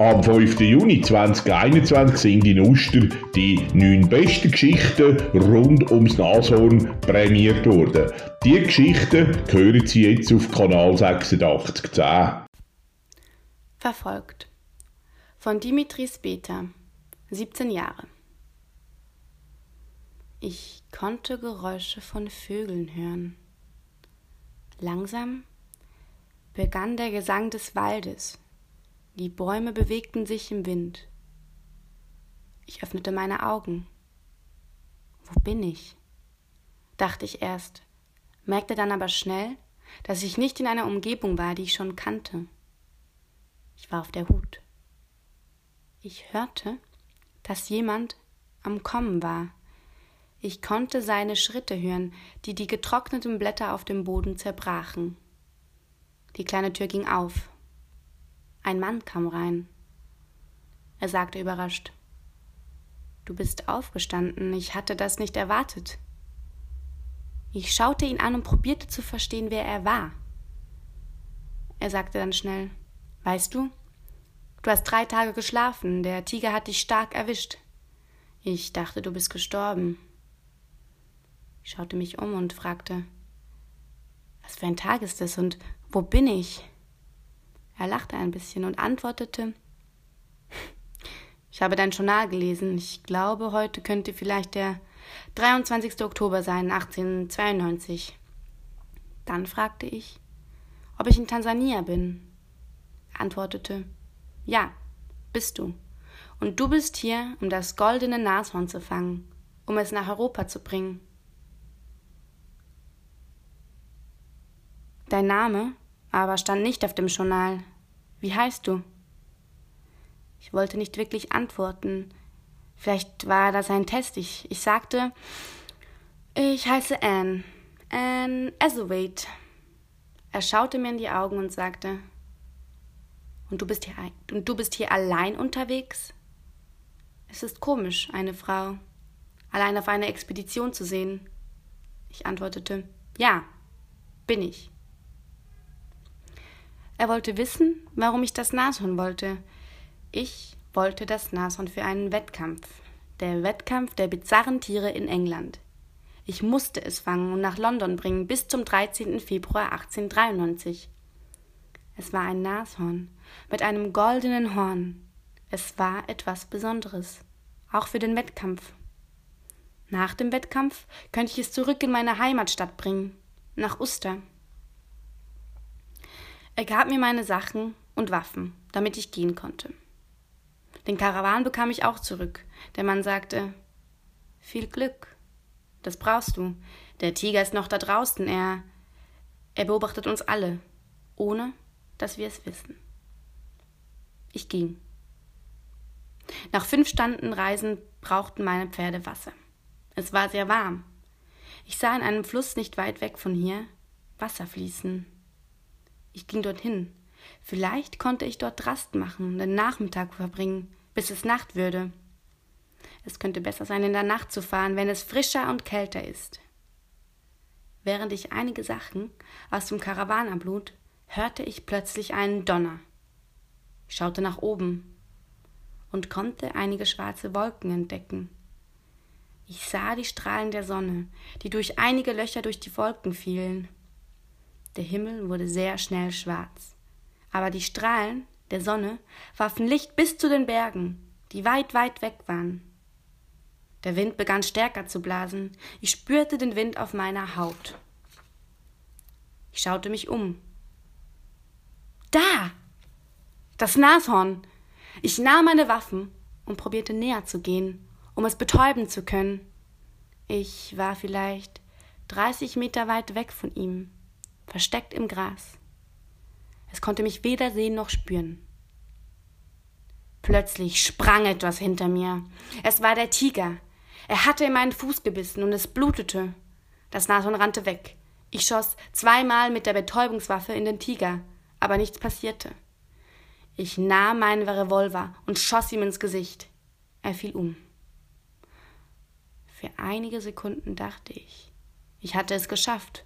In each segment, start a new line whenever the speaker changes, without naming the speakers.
Am 5. Juni 2021 sind in Uster die neun besten Geschichten rund ums Nashorn prämiert worden. Die Geschichten hören Sie jetzt auf Kanal 8610.
Verfolgt. Von Dimitris Beta, 17 Jahre. Ich konnte Geräusche von Vögeln hören. Langsam begann der Gesang des Waldes die Bäume bewegten sich im Wind. Ich öffnete meine Augen. Wo bin ich? dachte ich erst, merkte dann aber schnell, dass ich nicht in einer Umgebung war, die ich schon kannte. Ich war auf der Hut. Ich hörte, dass jemand am Kommen war. Ich konnte seine Schritte hören, die die getrockneten Blätter auf dem Boden zerbrachen. Die kleine Tür ging auf. Ein Mann kam rein. Er sagte überrascht Du bist aufgestanden, ich hatte das nicht erwartet. Ich schaute ihn an und probierte zu verstehen, wer er war. Er sagte dann schnell Weißt du, du hast drei Tage geschlafen, der Tiger hat dich stark erwischt. Ich dachte, du bist gestorben. Ich schaute mich um und fragte Was für ein Tag ist es und wo bin ich? Er lachte ein bisschen und antwortete Ich habe dein Journal gelesen. Ich glaube, heute könnte vielleicht der 23. Oktober sein, 1892. Dann fragte ich, ob ich in Tansania bin. Er antwortete Ja, bist du. Und du bist hier, um das goldene Nashorn zu fangen, um es nach Europa zu bringen. Dein Name aber stand nicht auf dem Journal. Wie heißt du? Ich wollte nicht wirklich antworten. Vielleicht war das ein Test. Ich, ich sagte, ich heiße Anne. Anne Azawade. Er schaute mir in die Augen und sagte, und du bist hier, und du bist hier allein unterwegs? Es ist komisch, eine Frau allein auf einer Expedition zu sehen. Ich antwortete, ja, bin ich. Er wollte wissen, warum ich das Nashorn wollte. Ich wollte das Nashorn für einen Wettkampf. Der Wettkampf der bizarren Tiere in England. Ich musste es fangen und nach London bringen bis zum 13. Februar 1893. Es war ein Nashorn mit einem goldenen Horn. Es war etwas Besonderes, auch für den Wettkampf. Nach dem Wettkampf könnte ich es zurück in meine Heimatstadt bringen, nach Uster. Er gab mir meine Sachen und Waffen, damit ich gehen konnte. Den Karawan bekam ich auch zurück. Der Mann sagte Viel Glück. Das brauchst du. Der Tiger ist noch da draußen. Er. Er beobachtet uns alle, ohne dass wir es wissen. Ich ging. Nach fünf Stunden Reisen brauchten meine Pferde Wasser. Es war sehr warm. Ich sah in einem Fluss nicht weit weg von hier Wasser fließen. Ich ging dorthin. Vielleicht konnte ich dort Rast machen, den Nachmittag verbringen, bis es Nacht würde. Es könnte besser sein, in der Nacht zu fahren, wenn es frischer und kälter ist. Während ich einige Sachen aus dem Karawan ablud, hörte ich plötzlich einen Donner. Ich schaute nach oben und konnte einige schwarze Wolken entdecken. Ich sah die Strahlen der Sonne, die durch einige Löcher durch die Wolken fielen. Der Himmel wurde sehr schnell schwarz. Aber die Strahlen der Sonne warfen Licht bis zu den Bergen, die weit, weit weg waren. Der Wind begann stärker zu blasen. Ich spürte den Wind auf meiner Haut. Ich schaute mich um. Da! Das Nashorn! Ich nahm meine Waffen und probierte näher zu gehen, um es betäuben zu können. Ich war vielleicht 30 Meter weit weg von ihm versteckt im Gras. Es konnte mich weder sehen noch spüren. Plötzlich sprang etwas hinter mir. Es war der Tiger. Er hatte in meinen Fuß gebissen und es blutete. Das Nashorn rannte weg. Ich schoss zweimal mit der Betäubungswaffe in den Tiger, aber nichts passierte. Ich nahm meinen Revolver und schoss ihm ins Gesicht. Er fiel um. Für einige Sekunden dachte ich, ich hatte es geschafft.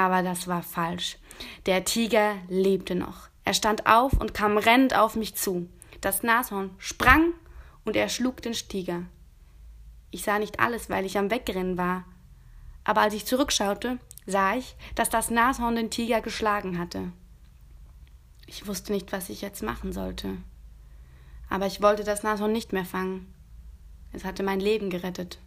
Aber das war falsch. Der Tiger lebte noch. Er stand auf und kam rennend auf mich zu. Das Nashorn sprang und erschlug den Tiger. Ich sah nicht alles, weil ich am Wegrennen war. Aber als ich zurückschaute, sah ich, dass das Nashorn den Tiger geschlagen hatte. Ich wusste nicht, was ich jetzt machen sollte. Aber ich wollte das Nashorn nicht mehr fangen. Es hatte mein Leben gerettet.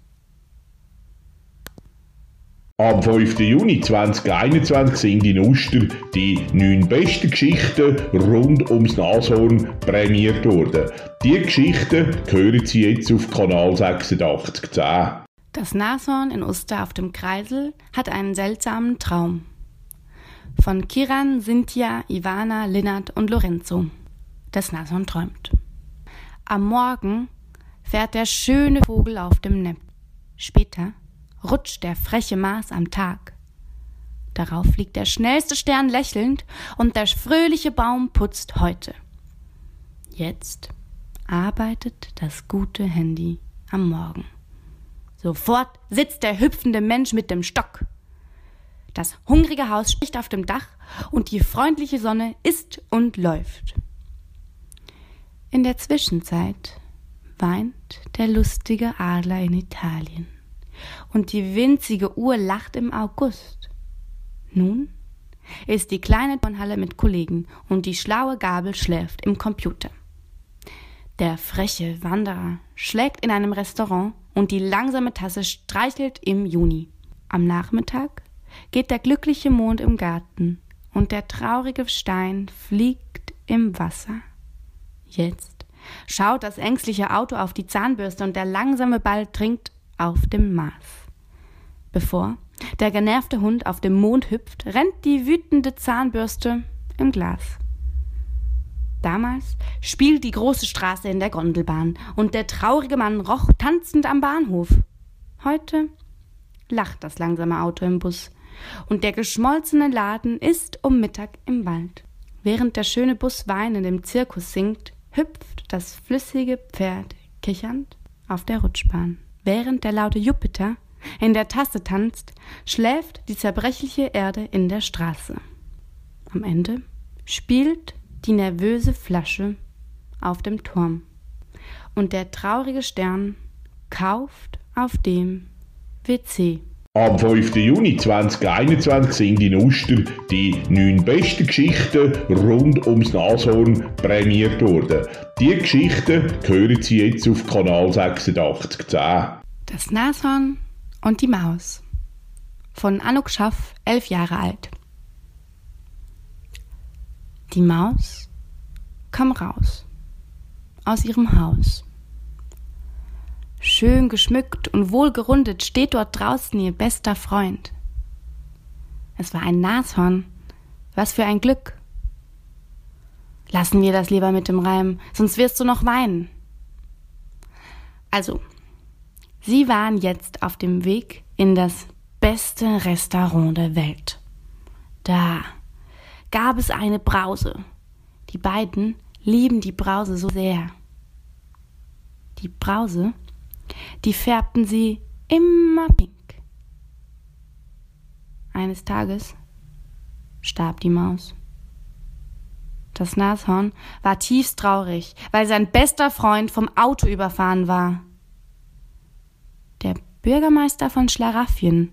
Am 5. Juni 2021 sind in Uster die neun besten Geschichten rund ums Nashorn prämiert worden. Die Geschichten hören Sie jetzt auf Kanal 8610.
Das Nashorn in Uster auf dem Kreisel hat einen seltsamen Traum. Von Kiran, Cynthia, Ivana, Linnert und Lorenzo. Das Nashorn träumt. Am Morgen fährt der schöne Vogel auf dem Nepp. Später rutscht der freche Mars am Tag. Darauf fliegt der schnellste Stern lächelnd und der fröhliche Baum putzt heute. Jetzt arbeitet das gute Handy am Morgen. Sofort sitzt der hüpfende Mensch mit dem Stock. Das hungrige Haus spricht auf dem Dach und die freundliche Sonne isst und läuft. In der Zwischenzeit weint der lustige Adler in Italien und die winzige Uhr lacht im August. Nun ist die kleine Turnhalle mit Kollegen und die schlaue Gabel schläft im Computer. Der freche Wanderer schlägt in einem Restaurant und die langsame Tasse streichelt im Juni. Am Nachmittag geht der glückliche Mond im Garten und der traurige Stein fliegt im Wasser. Jetzt schaut das ängstliche Auto auf die Zahnbürste und der langsame Ball trinkt auf dem Mars. Bevor der genervte Hund auf dem Mond hüpft, rennt die wütende Zahnbürste im Glas. Damals spielt die große Straße in der Gondelbahn und der traurige Mann roch tanzend am Bahnhof. Heute lacht das langsame Auto im Bus und der geschmolzene Laden ist um Mittag im Wald. Während der schöne Bus weinend im Zirkus singt, hüpft das flüssige Pferd kichernd auf der Rutschbahn. Während der laute Jupiter in der Tasse tanzt, schläft die zerbrechliche Erde in der Straße. Am Ende spielt die nervöse Flasche auf dem Turm. Und der traurige Stern kauft auf dem WC.
Am 5. Juni 2021 sind in Uster die neun besten Geschichten rund ums Nashorn prämiert worden. Die Geschichten hören Sie jetzt auf Kanal 8610.
Das Nashorn und die Maus von Anuk Schaff, elf Jahre alt. Die Maus kam raus aus ihrem Haus. Schön geschmückt und wohlgerundet steht dort draußen ihr bester Freund. Es war ein Nashorn. Was für ein Glück. Lassen wir das lieber mit dem Reim, sonst wirst du noch weinen. Also, sie waren jetzt auf dem Weg in das beste Restaurant der Welt. Da gab es eine Brause. Die beiden lieben die Brause so sehr. Die Brause, die färbten sie immer pink. Eines Tages starb die Maus. Das Nashorn war tiefst traurig, weil sein bester Freund vom Auto überfahren war. Der Bürgermeister von Schlaraffien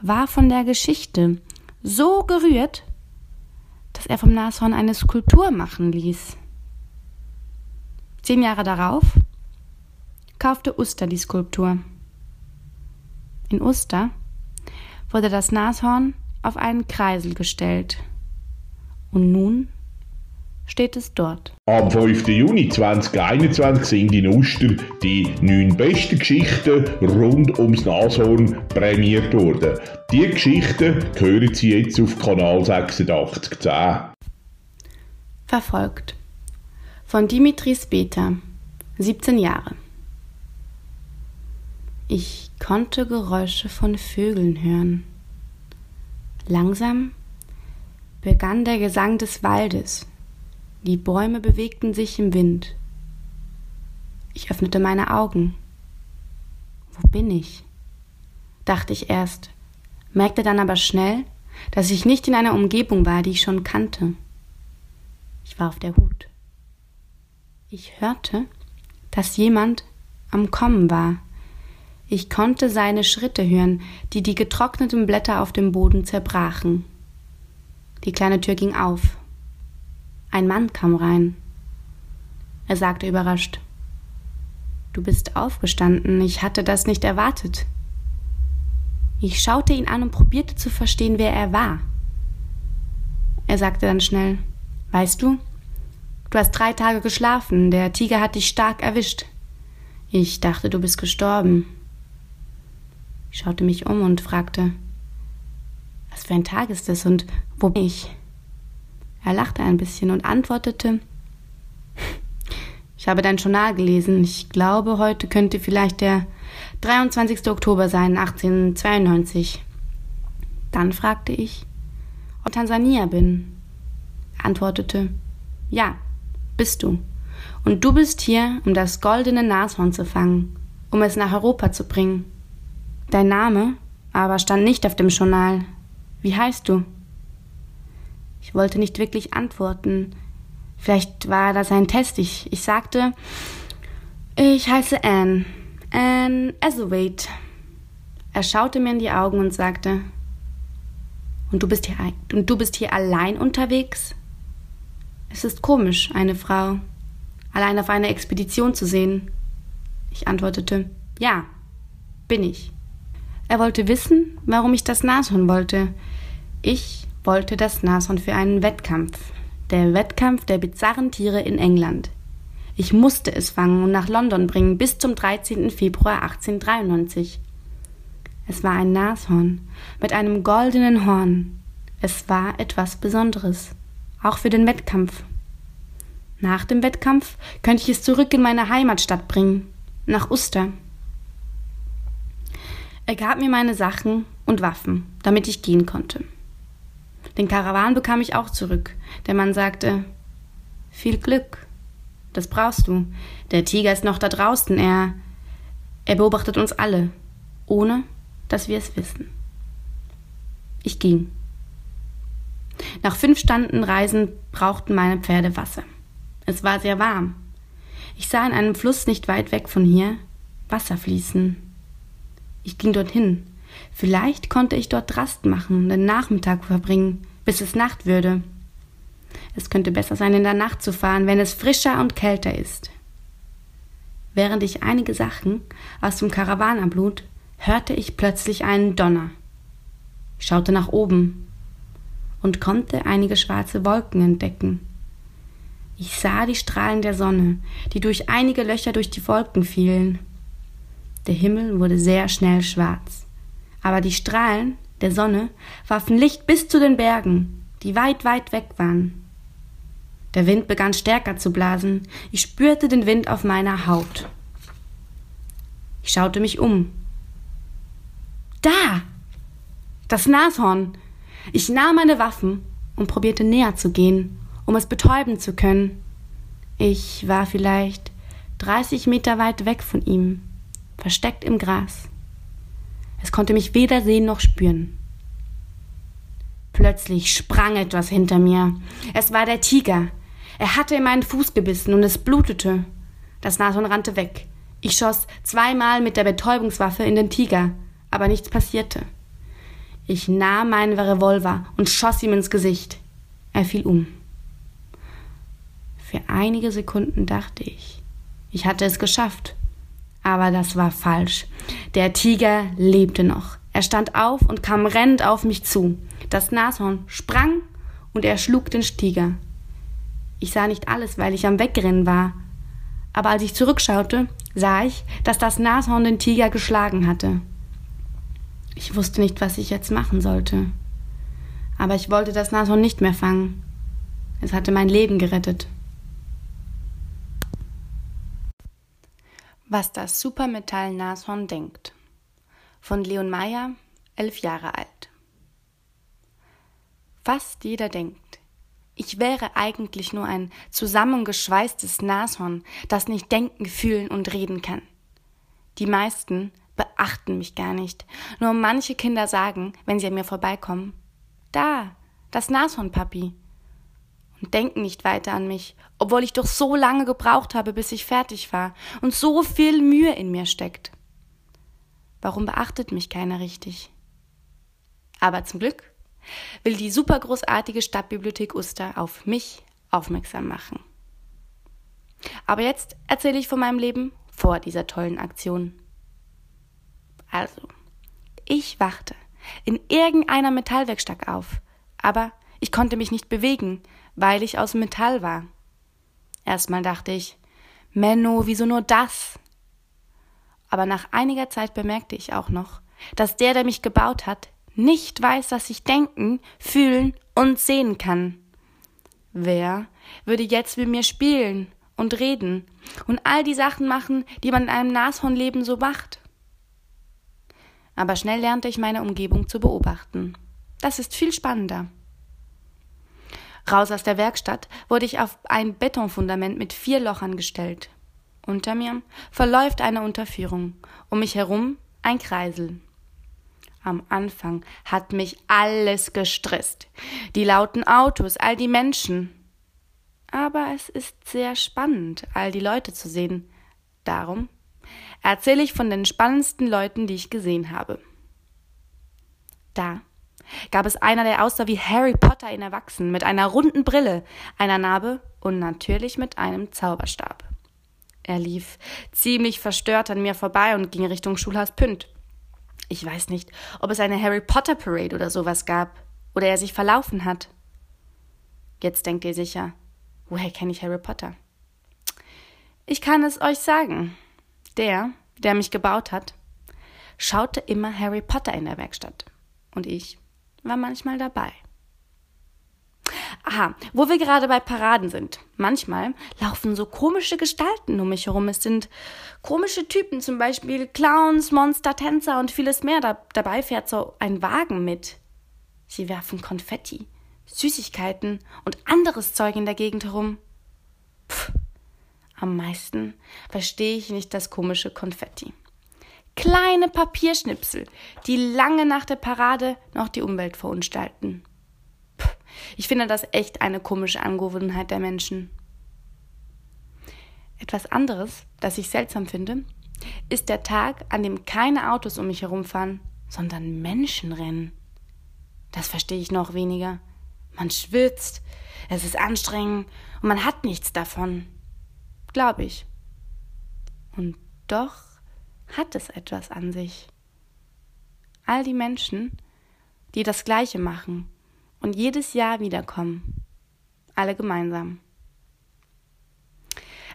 war von der Geschichte so gerührt, dass er vom Nashorn eine Skulptur machen ließ. Zehn Jahre darauf kaufte Uster die Skulptur. In Uster wurde das Nashorn auf einen Kreisel gestellt. Und nun steht es dort.
Am 5. Juni 2021 sind in Uster die neun besten Geschichten rund ums Nashorn prämiert worden. Die Geschichten hören Sie jetzt auf Kanal 8610.
Verfolgt. Von Dimitris Beta, 17 Jahre. Ich konnte Geräusche von Vögeln hören. Langsam begann der Gesang des Waldes die Bäume bewegten sich im Wind. Ich öffnete meine Augen. Wo bin ich? dachte ich erst, merkte dann aber schnell, dass ich nicht in einer Umgebung war, die ich schon kannte. Ich war auf der Hut. Ich hörte, dass jemand am Kommen war. Ich konnte seine Schritte hören, die die getrockneten Blätter auf dem Boden zerbrachen. Die kleine Tür ging auf. Ein Mann kam rein. Er sagte überrascht Du bist aufgestanden, ich hatte das nicht erwartet. Ich schaute ihn an und probierte zu verstehen, wer er war. Er sagte dann schnell Weißt du, du hast drei Tage geschlafen, der Tiger hat dich stark erwischt. Ich dachte, du bist gestorben. Ich schaute mich um und fragte Was für ein Tag ist es und wo bin ich? Er lachte ein bisschen und antwortete Ich habe dein Journal gelesen. Ich glaube, heute könnte vielleicht der 23. Oktober sein, 1892. Dann fragte ich, ob ich Tansania bin. Er antwortete, ja, bist du. Und du bist hier, um das goldene Nashorn zu fangen, um es nach Europa zu bringen. Dein Name aber stand nicht auf dem Journal. Wie heißt du? Ich wollte nicht wirklich antworten. Vielleicht war das ein Test. Ich, ich sagte, ich heiße Anne. Anne Ethelwait. Er schaute mir in die Augen und sagte, und du bist hier, und du bist hier allein unterwegs? Es ist komisch, eine Frau allein auf einer Expedition zu sehen. Ich antwortete, ja, bin ich. Er wollte wissen, warum ich das Nashorn wollte. Ich wollte das Nashorn für einen Wettkampf. Der Wettkampf der bizarren Tiere in England. Ich musste es fangen und nach London bringen bis zum 13. Februar 1893. Es war ein Nashorn mit einem goldenen Horn. Es war etwas Besonderes auch für den Wettkampf. Nach dem Wettkampf könnte ich es zurück in meine Heimatstadt bringen, nach Uster. Er gab mir meine Sachen und Waffen, damit ich gehen konnte. Den Karawan bekam ich auch zurück. Der Mann sagte, viel Glück. Das brauchst du. Der Tiger ist noch da draußen. Er, er beobachtet uns alle, ohne dass wir es wissen. Ich ging. Nach fünf Stunden Reisen brauchten meine Pferde Wasser. Es war sehr warm. Ich sah in einem Fluss nicht weit weg von hier Wasser fließen. Ich ging dorthin. Vielleicht konnte ich dort Rast machen, den Nachmittag verbringen, bis es Nacht würde. Es könnte besser sein, in der Nacht zu fahren, wenn es frischer und kälter ist. Während ich einige Sachen aus dem Karawan ablud, hörte ich plötzlich einen Donner. Ich schaute nach oben und konnte einige schwarze Wolken entdecken. Ich sah die Strahlen der Sonne, die durch einige Löcher durch die Wolken fielen. Der Himmel wurde sehr schnell schwarz, aber die Strahlen der Sonne warfen Licht bis zu den Bergen, die weit, weit weg waren. Der Wind begann stärker zu blasen, ich spürte den Wind auf meiner Haut. Ich schaute mich um. Da! Das Nashorn! Ich nahm meine Waffen und probierte näher zu gehen, um es betäuben zu können. Ich war vielleicht 30 Meter weit weg von ihm, versteckt im Gras. Es konnte mich weder sehen noch spüren. Plötzlich sprang etwas hinter mir. Es war der Tiger. Er hatte in meinen Fuß gebissen und es blutete. Das Nashorn rannte weg. Ich schoss zweimal mit der Betäubungswaffe in den Tiger, aber nichts passierte. Ich nahm meinen Revolver und schoss ihm ins Gesicht. Er fiel um. Für einige Sekunden dachte ich, ich hatte es geschafft. Aber das war falsch. Der Tiger lebte noch. Er stand auf und kam rennend auf mich zu. Das Nashorn sprang und er schlug den Tiger. Ich sah nicht alles, weil ich am Wegrennen war. Aber als ich zurückschaute, sah ich, dass das Nashorn den Tiger geschlagen hatte. Ich wusste nicht, was ich jetzt machen sollte. Aber ich wollte das Nashorn nicht mehr fangen. Es hatte mein Leben gerettet. Was das Supermetall-Nashorn denkt. Von Leon Meyer, elf Jahre alt. Fast jeder denkt, ich wäre eigentlich nur ein zusammengeschweißtes Nashorn, das nicht denken, fühlen und reden kann. Die meisten beachten mich gar nicht. Nur manche Kinder sagen, wenn sie an mir vorbeikommen, da, das Nashorn, Papi. Und denken nicht weiter an mich, obwohl ich doch so lange gebraucht habe, bis ich fertig war und so viel Mühe in mir steckt. Warum beachtet mich keiner richtig? Aber zum Glück will die supergroßartige Stadtbibliothek Uster auf mich aufmerksam machen. Aber jetzt erzähle ich von meinem Leben vor dieser tollen Aktion. Also, ich wachte in irgendeiner Metallwerkstatt auf, aber ich konnte mich nicht bewegen, weil ich aus Metall war. Erstmal dachte ich, Menno, wieso nur das? Aber nach einiger Zeit bemerkte ich auch noch, dass der, der mich gebaut hat, nicht weiß, was ich denken, fühlen und sehen kann. Wer würde jetzt mit mir spielen und reden und all die Sachen machen, die man in einem Nashornleben so macht? Aber schnell lernte ich meine Umgebung zu beobachten. Das ist viel spannender. Raus aus der Werkstatt wurde ich auf ein Betonfundament mit vier Lochern gestellt. Unter mir verläuft eine Unterführung, um mich herum ein Kreisel. Am Anfang hat mich alles gestresst. Die lauten Autos, all die Menschen. Aber es ist sehr spannend, all die Leute zu sehen. Darum erzähle ich von den spannendsten Leuten, die ich gesehen habe. Da gab es einer, der aussah wie Harry Potter in Erwachsenen, mit einer runden Brille, einer Narbe und natürlich mit einem Zauberstab. Er lief ziemlich verstört an mir vorbei und ging Richtung Schulhaus Pünd. Ich weiß nicht, ob es eine Harry Potter Parade oder sowas gab, oder er sich verlaufen hat. Jetzt denkt ihr sicher, woher kenne ich Harry Potter? Ich kann es euch sagen. Der, der mich gebaut hat, schaute immer Harry Potter in der Werkstatt. Und ich war manchmal dabei. Aha, wo wir gerade bei Paraden sind. Manchmal laufen so komische Gestalten um mich herum. Es sind komische Typen, zum Beispiel Clowns, Monster, Tänzer und vieles mehr. Da, dabei fährt so ein Wagen mit. Sie werfen Konfetti, Süßigkeiten und anderes Zeug in der Gegend herum. Pff, am meisten verstehe ich nicht das komische Konfetti. Kleine Papierschnipsel, die lange nach der Parade noch die Umwelt verunstalten. Puh, ich finde das echt eine komische Angewohnheit der Menschen. Etwas anderes, das ich seltsam finde, ist der Tag, an dem keine Autos um mich herumfahren, sondern Menschen rennen. Das verstehe ich noch weniger. Man schwitzt, es ist anstrengend und man hat nichts davon. Glaube ich. Und doch hat es etwas an sich. All die Menschen, die das Gleiche machen und jedes Jahr wiederkommen. Alle gemeinsam.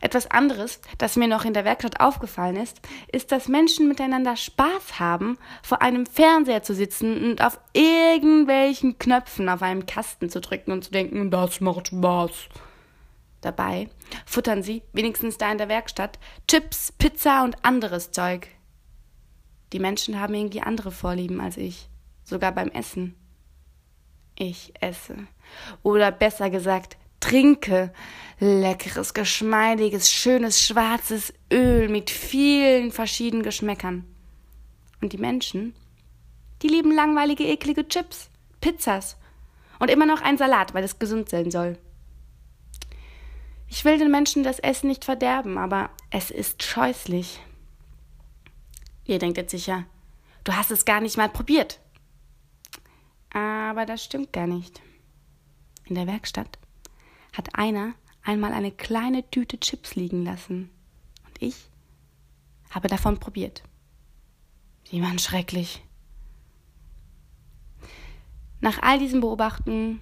Etwas anderes, das mir noch in der Werkstatt aufgefallen ist, ist, dass Menschen miteinander Spaß haben, vor einem Fernseher zu sitzen und auf irgendwelchen Knöpfen auf einem Kasten zu drücken und zu denken, das macht Spaß. Dabei futtern sie, wenigstens da in der Werkstatt, Chips, Pizza und anderes Zeug. Die Menschen haben irgendwie andere Vorlieben als ich, sogar beim Essen. Ich esse. Oder besser gesagt, trinke leckeres, geschmeidiges, schönes, schwarzes Öl mit vielen verschiedenen Geschmäckern. Und die Menschen, die lieben langweilige, eklige Chips, Pizzas und immer noch ein Salat, weil es gesund sein soll. Ich will den Menschen das Essen nicht verderben, aber es ist scheußlich. Ihr denkt jetzt sicher, du hast es gar nicht mal probiert. Aber das stimmt gar nicht. In der Werkstatt hat einer einmal eine kleine Tüte Chips liegen lassen. Und ich habe davon probiert. Die waren schrecklich. Nach all diesen Beobachtungen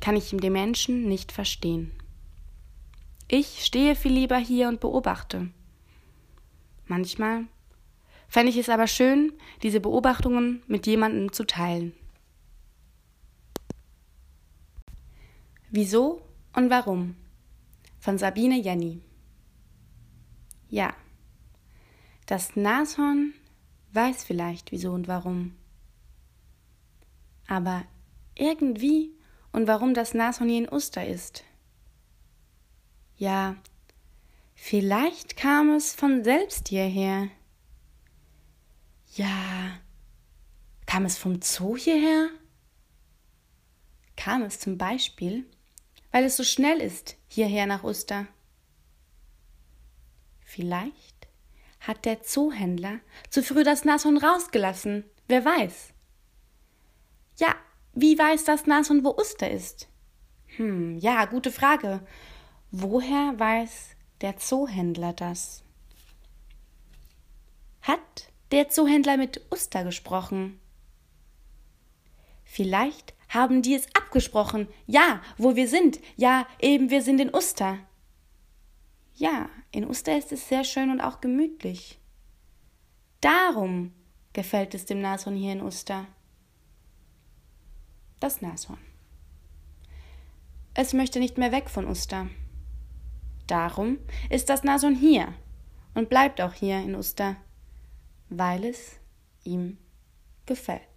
kann ich den Menschen nicht verstehen. Ich stehe viel lieber hier und beobachte. Manchmal fände ich es aber schön, diese Beobachtungen mit jemandem zu teilen. Wieso und warum? Von Sabine Jenny. Ja, das Nashorn weiß vielleicht wieso und warum. Aber irgendwie und warum das Nashorn hier in Oster ist, ja, vielleicht kam es von selbst hierher. Ja, kam es vom Zoo hierher? Kam es zum Beispiel, weil es so schnell ist hierher nach Uster. Vielleicht hat der Zoohändler zu früh das Nashorn rausgelassen, wer weiß. Ja, wie weiß das Nashorn, wo Uster ist? Hm, ja, gute Frage. Woher weiß der Zoohändler das? Hat der Zoohändler mit Uster gesprochen? Vielleicht haben die es abgesprochen. Ja, wo wir sind. Ja, eben, wir sind in Uster. Ja, in Uster ist es sehr schön und auch gemütlich. Darum gefällt es dem Nashorn hier in Uster. Das Nashorn. Es möchte nicht mehr weg von Uster. Darum ist das Nashorn hier und bleibt auch hier in Uster, weil es ihm gefällt.